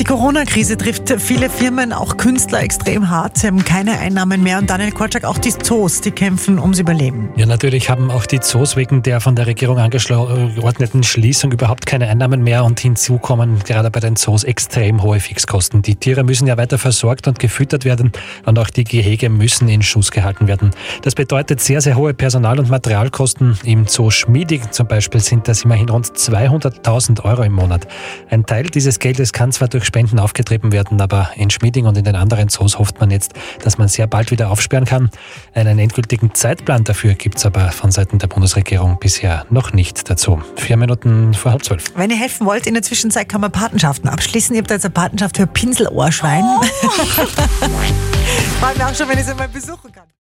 Die Corona-Krise trifft viele Firmen, auch Künstler, extrem hart. Sie haben keine Einnahmen mehr. Und Daniel Korczak, auch die Zoos, die kämpfen ums Überleben. Ja, natürlich haben auch die Zoos wegen der von der Regierung angeordneten Schließung überhaupt keine Einnahmen mehr. Und hinzu kommen gerade bei den Zoos extrem hohe Fixkosten. Die Tiere müssen ja weiter versorgt und gefüttert werden. Und auch die Gehege müssen in Schuss gehalten werden. Das bedeutet sehr, sehr hohe Personal- und Materialkosten. Im Zoo Schmiedig zum Beispiel sind das immerhin rund 200.000 Euro im Monat. Ein Teil dieses Geldes kann zwar durch Spenden aufgetrieben werden, aber in Schmieding und in den anderen Zoos hofft man jetzt, dass man sehr bald wieder aufsperren kann. Einen endgültigen Zeitplan dafür gibt es aber von Seiten der Bundesregierung bisher noch nicht dazu. Vier Minuten vor halb zwölf. Wenn ihr helfen wollt, in der Zwischenzeit kann man Patenschaften abschließen. Ihr habt jetzt eine Patenschaft für Pinselohrschwein. Oh. Fragen auch schon, wenn ich sie mal besuchen kann.